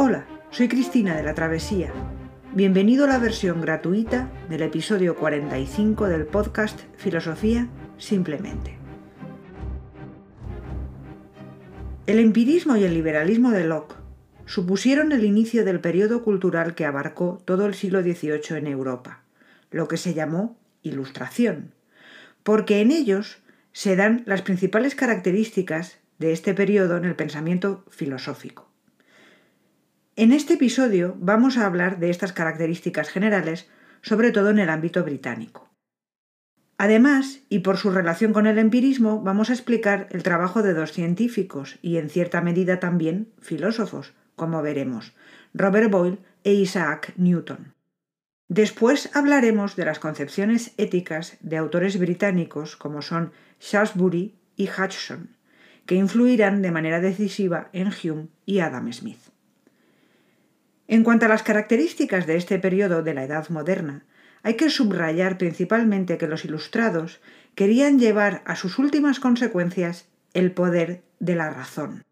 Hola, soy Cristina de la Travesía. Bienvenido a la versión gratuita del episodio 45 del podcast Filosofía Simplemente. El empirismo y el liberalismo de Locke supusieron el inicio del periodo cultural que abarcó todo el siglo XVIII en Europa, lo que se llamó Ilustración, porque en ellos se dan las principales características de este periodo en el pensamiento filosófico. En este episodio vamos a hablar de estas características generales, sobre todo en el ámbito británico. Además, y por su relación con el empirismo, vamos a explicar el trabajo de dos científicos y en cierta medida también filósofos, como veremos, Robert Boyle e Isaac Newton. Después hablaremos de las concepciones éticas de autores británicos como son Shaftesbury y Hutchison, que influirán de manera decisiva en Hume y Adam Smith. En cuanto a las características de este periodo de la Edad Moderna, hay que subrayar principalmente que los ilustrados querían llevar a sus últimas consecuencias el poder de la razón.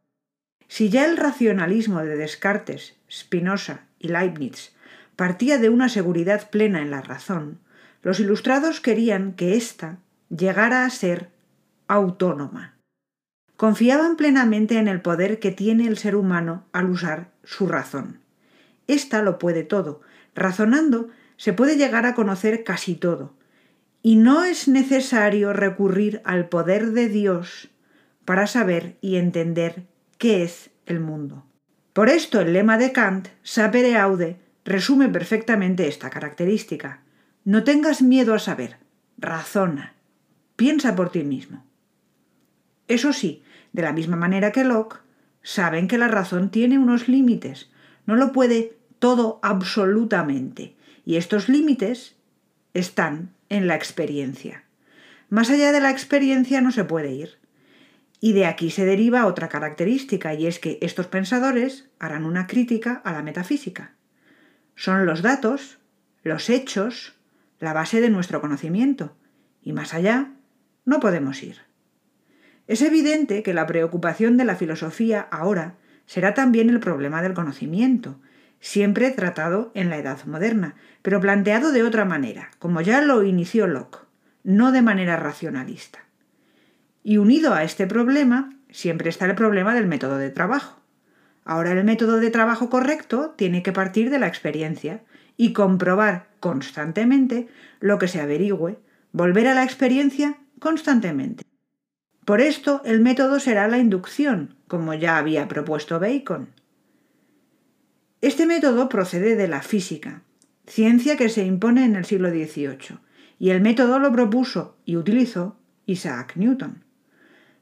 Si ya el racionalismo de Descartes, Spinoza y Leibniz partía de una seguridad plena en la razón, los ilustrados querían que ésta llegara a ser autónoma. Confiaban plenamente en el poder que tiene el ser humano al usar su razón. Esta lo puede todo. Razonando se puede llegar a conocer casi todo. Y no es necesario recurrir al poder de Dios para saber y entender qué es el mundo. Por esto el lema de Kant, sapere aude, resume perfectamente esta característica. No tengas miedo a saber, razona, piensa por ti mismo. Eso sí, de la misma manera que Locke, saben que la razón tiene unos límites, no lo puede todo absolutamente, y estos límites están en la experiencia. Más allá de la experiencia no se puede ir. Y de aquí se deriva otra característica, y es que estos pensadores harán una crítica a la metafísica. Son los datos, los hechos, la base de nuestro conocimiento, y más allá no podemos ir. Es evidente que la preocupación de la filosofía ahora será también el problema del conocimiento, siempre tratado en la Edad moderna, pero planteado de otra manera, como ya lo inició Locke, no de manera racionalista. Y unido a este problema, siempre está el problema del método de trabajo. Ahora el método de trabajo correcto tiene que partir de la experiencia y comprobar constantemente lo que se averigüe, volver a la experiencia constantemente. Por esto el método será la inducción, como ya había propuesto Bacon. Este método procede de la física, ciencia que se impone en el siglo XVIII, y el método lo propuso y utilizó Isaac Newton.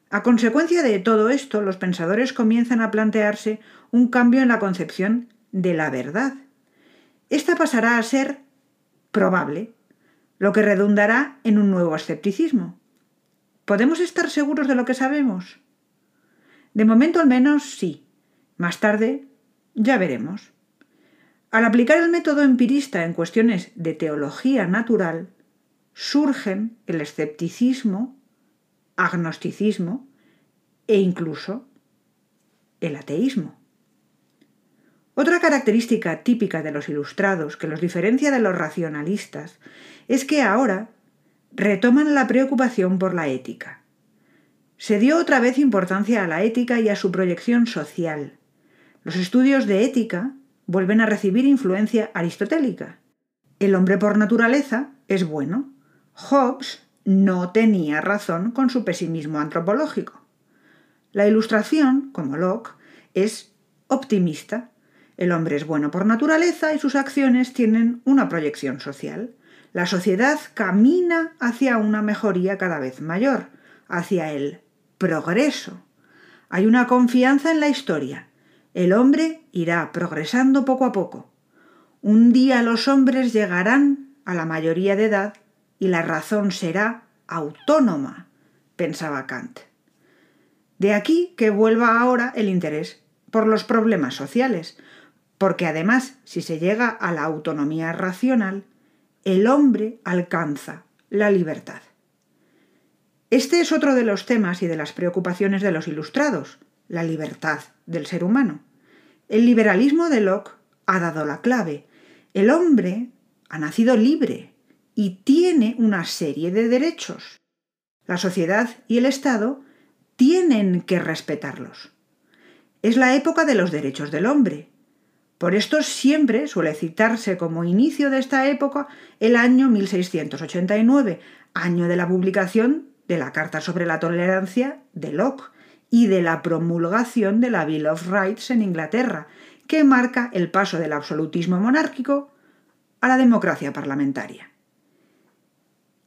A consecuencia de todo esto, los pensadores comienzan a plantearse un cambio en la concepción de la verdad. Esta pasará a ser probable, lo que redundará en un nuevo escepticismo. ¿Podemos estar seguros de lo que sabemos? De momento al menos sí. Más tarde ya veremos. Al aplicar el método empirista en cuestiones de teología natural, surgen el escepticismo agnosticismo e incluso el ateísmo. Otra característica típica de los ilustrados que los diferencia de los racionalistas es que ahora retoman la preocupación por la ética. Se dio otra vez importancia a la ética y a su proyección social. Los estudios de ética vuelven a recibir influencia aristotélica. El hombre por naturaleza es bueno. Hobbes no tenía razón con su pesimismo antropológico. La ilustración, como Locke, es optimista. El hombre es bueno por naturaleza y sus acciones tienen una proyección social. La sociedad camina hacia una mejoría cada vez mayor, hacia el progreso. Hay una confianza en la historia. El hombre irá progresando poco a poco. Un día los hombres llegarán a la mayoría de edad y la razón será autónoma, pensaba Kant. De aquí que vuelva ahora el interés por los problemas sociales, porque además, si se llega a la autonomía racional, el hombre alcanza la libertad. Este es otro de los temas y de las preocupaciones de los ilustrados, la libertad del ser humano. El liberalismo de Locke ha dado la clave. El hombre ha nacido libre y tiene una serie de derechos. La sociedad y el Estado tienen que respetarlos. Es la época de los derechos del hombre. Por esto siempre suele citarse como inicio de esta época el año 1689, año de la publicación de la Carta sobre la Tolerancia de Locke y de la promulgación de la Bill of Rights en Inglaterra, que marca el paso del absolutismo monárquico a la democracia parlamentaria.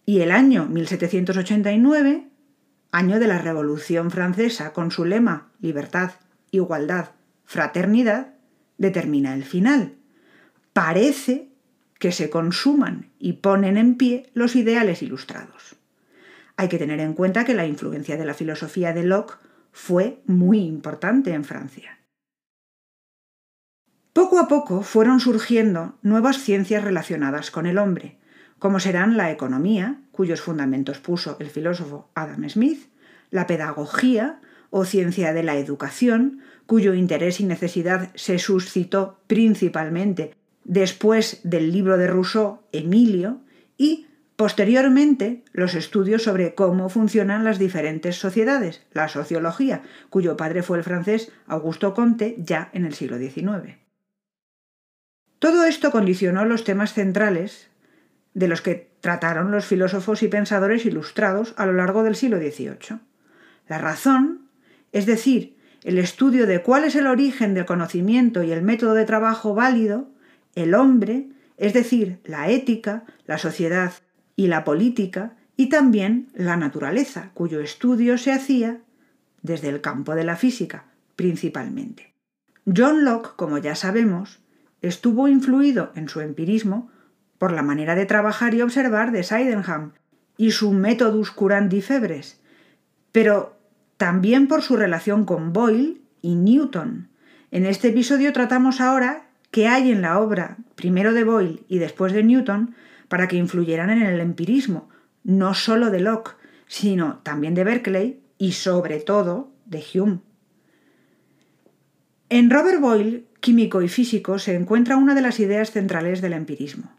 Y el año 1789, año de la Revolución Francesa, con su lema libertad, igualdad, fraternidad, determina el final. Parece que se consuman y ponen en pie los ideales ilustrados. Hay que tener en cuenta que la influencia de la filosofía de Locke fue muy importante en Francia. Poco a poco fueron surgiendo nuevas ciencias relacionadas con el hombre, como serán la economía, cuyos fundamentos puso el filósofo Adam Smith, la pedagogía o ciencia de la educación, cuyo interés y necesidad se suscitó principalmente después del libro de Rousseau, Emilio, y Posteriormente, los estudios sobre cómo funcionan las diferentes sociedades, la sociología, cuyo padre fue el francés Augusto Comte ya en el siglo XIX. Todo esto condicionó los temas centrales de los que trataron los filósofos y pensadores ilustrados a lo largo del siglo XVIII. La razón, es decir, el estudio de cuál es el origen del conocimiento y el método de trabajo válido, el hombre, es decir, la ética, la sociedad y la política y también la naturaleza, cuyo estudio se hacía desde el campo de la física, principalmente. John Locke, como ya sabemos, estuvo influido en su empirismo por la manera de trabajar y observar de Sydenham y su Methodus curandi febres, pero también por su relación con Boyle y Newton. En este episodio tratamos ahora qué hay en la obra, primero de Boyle y después de Newton, para que influyeran en el empirismo, no solo de Locke, sino también de Berkeley y sobre todo de Hume. En Robert Boyle, químico y físico, se encuentra una de las ideas centrales del empirismo,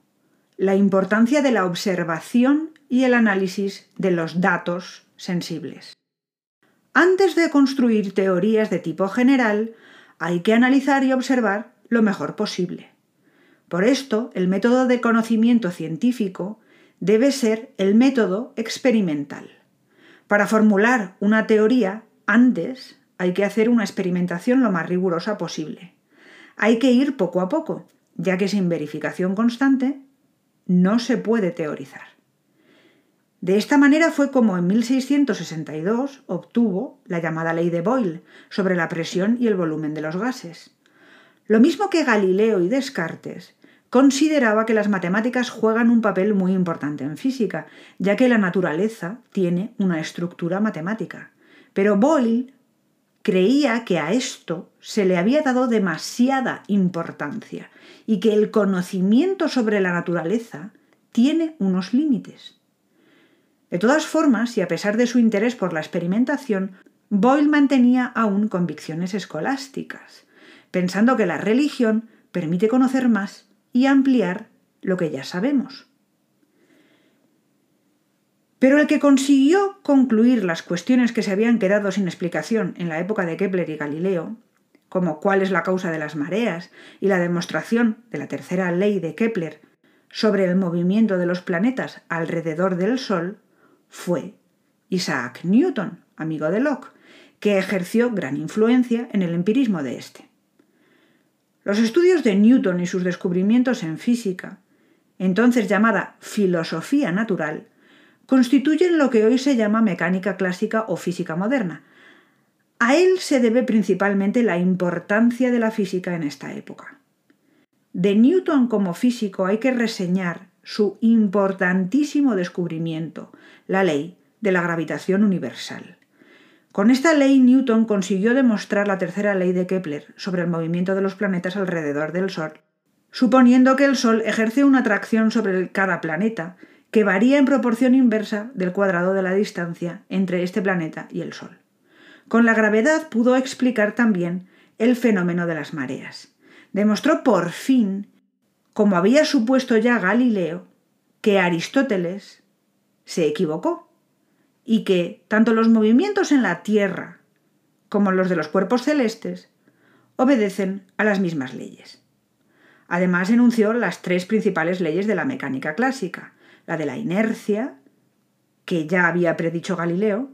la importancia de la observación y el análisis de los datos sensibles. Antes de construir teorías de tipo general, hay que analizar y observar lo mejor posible. Por esto, el método de conocimiento científico debe ser el método experimental. Para formular una teoría, antes hay que hacer una experimentación lo más rigurosa posible. Hay que ir poco a poco, ya que sin verificación constante no se puede teorizar. De esta manera fue como en 1662 obtuvo la llamada ley de Boyle sobre la presión y el volumen de los gases. Lo mismo que Galileo y Descartes, consideraba que las matemáticas juegan un papel muy importante en física, ya que la naturaleza tiene una estructura matemática. Pero Boyle creía que a esto se le había dado demasiada importancia y que el conocimiento sobre la naturaleza tiene unos límites. De todas formas, y a pesar de su interés por la experimentación, Boyle mantenía aún convicciones escolásticas, pensando que la religión permite conocer más y ampliar lo que ya sabemos. Pero el que consiguió concluir las cuestiones que se habían quedado sin explicación en la época de Kepler y Galileo, como cuál es la causa de las mareas y la demostración de la tercera ley de Kepler sobre el movimiento de los planetas alrededor del Sol, fue Isaac Newton, amigo de Locke, que ejerció gran influencia en el empirismo de éste. Los estudios de Newton y sus descubrimientos en física, entonces llamada filosofía natural, constituyen lo que hoy se llama mecánica clásica o física moderna. A él se debe principalmente la importancia de la física en esta época. De Newton como físico hay que reseñar su importantísimo descubrimiento, la ley de la gravitación universal. Con esta ley Newton consiguió demostrar la tercera ley de Kepler sobre el movimiento de los planetas alrededor del Sol, suponiendo que el Sol ejerce una atracción sobre cada planeta que varía en proporción inversa del cuadrado de la distancia entre este planeta y el Sol. Con la gravedad pudo explicar también el fenómeno de las mareas. Demostró por fin, como había supuesto ya Galileo, que Aristóteles se equivocó y que tanto los movimientos en la Tierra como los de los cuerpos celestes obedecen a las mismas leyes. Además enunció las tres principales leyes de la mecánica clásica, la de la inercia, que ya había predicho Galileo,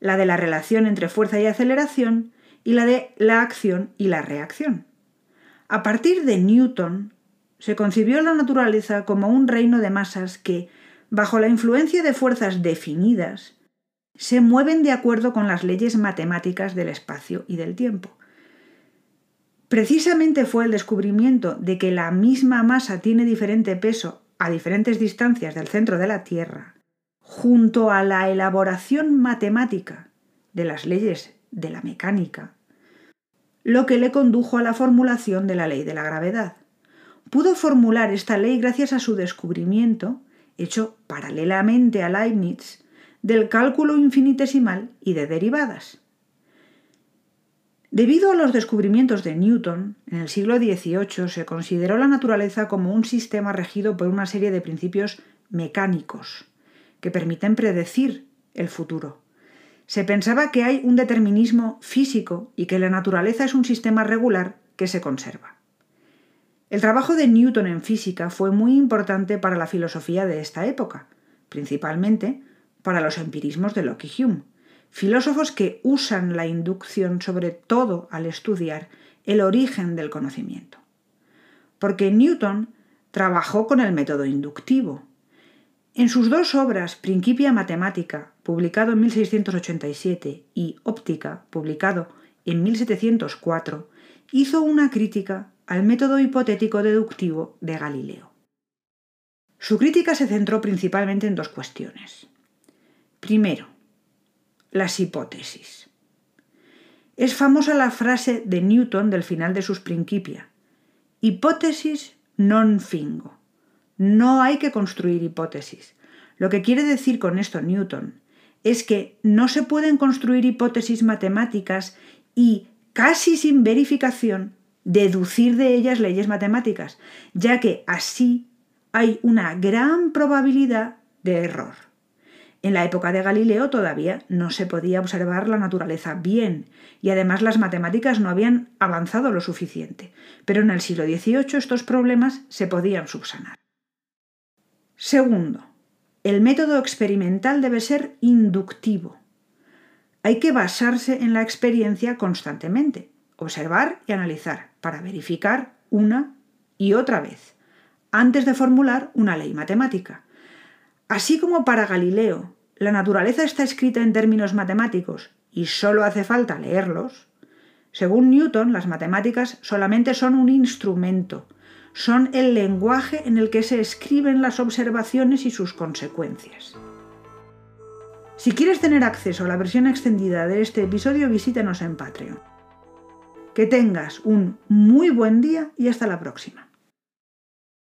la de la relación entre fuerza y aceleración y la de la acción y la reacción. A partir de Newton, se concibió la naturaleza como un reino de masas que, bajo la influencia de fuerzas definidas, se mueven de acuerdo con las leyes matemáticas del espacio y del tiempo. Precisamente fue el descubrimiento de que la misma masa tiene diferente peso a diferentes distancias del centro de la Tierra, junto a la elaboración matemática de las leyes de la mecánica, lo que le condujo a la formulación de la ley de la gravedad. Pudo formular esta ley gracias a su descubrimiento, hecho paralelamente a Leibniz, del cálculo infinitesimal y de derivadas. Debido a los descubrimientos de Newton, en el siglo XVIII se consideró la naturaleza como un sistema regido por una serie de principios mecánicos que permiten predecir el futuro. Se pensaba que hay un determinismo físico y que la naturaleza es un sistema regular que se conserva. El trabajo de Newton en física fue muy importante para la filosofía de esta época, principalmente para los empirismos de Locke y Hume, filósofos que usan la inducción sobre todo al estudiar el origen del conocimiento. Porque Newton trabajó con el método inductivo. En sus dos obras, Principia Mathematica, publicado en 1687, y Óptica, publicado en 1704, hizo una crítica al método hipotético deductivo de Galileo. Su crítica se centró principalmente en dos cuestiones. Primero, las hipótesis. Es famosa la frase de Newton del final de sus Principia. Hipótesis non fingo. No hay que construir hipótesis. Lo que quiere decir con esto Newton es que no se pueden construir hipótesis matemáticas y, casi sin verificación, deducir de ellas leyes matemáticas, ya que así hay una gran probabilidad de error. En la época de Galileo todavía no se podía observar la naturaleza bien y además las matemáticas no habían avanzado lo suficiente, pero en el siglo XVIII estos problemas se podían subsanar. Segundo, el método experimental debe ser inductivo. Hay que basarse en la experiencia constantemente, observar y analizar para verificar una y otra vez, antes de formular una ley matemática. Así como para Galileo la naturaleza está escrita en términos matemáticos y solo hace falta leerlos, según Newton, las matemáticas solamente son un instrumento, son el lenguaje en el que se escriben las observaciones y sus consecuencias. Si quieres tener acceso a la versión extendida de este episodio, visítanos en Patreon. Que tengas un muy buen día y hasta la próxima.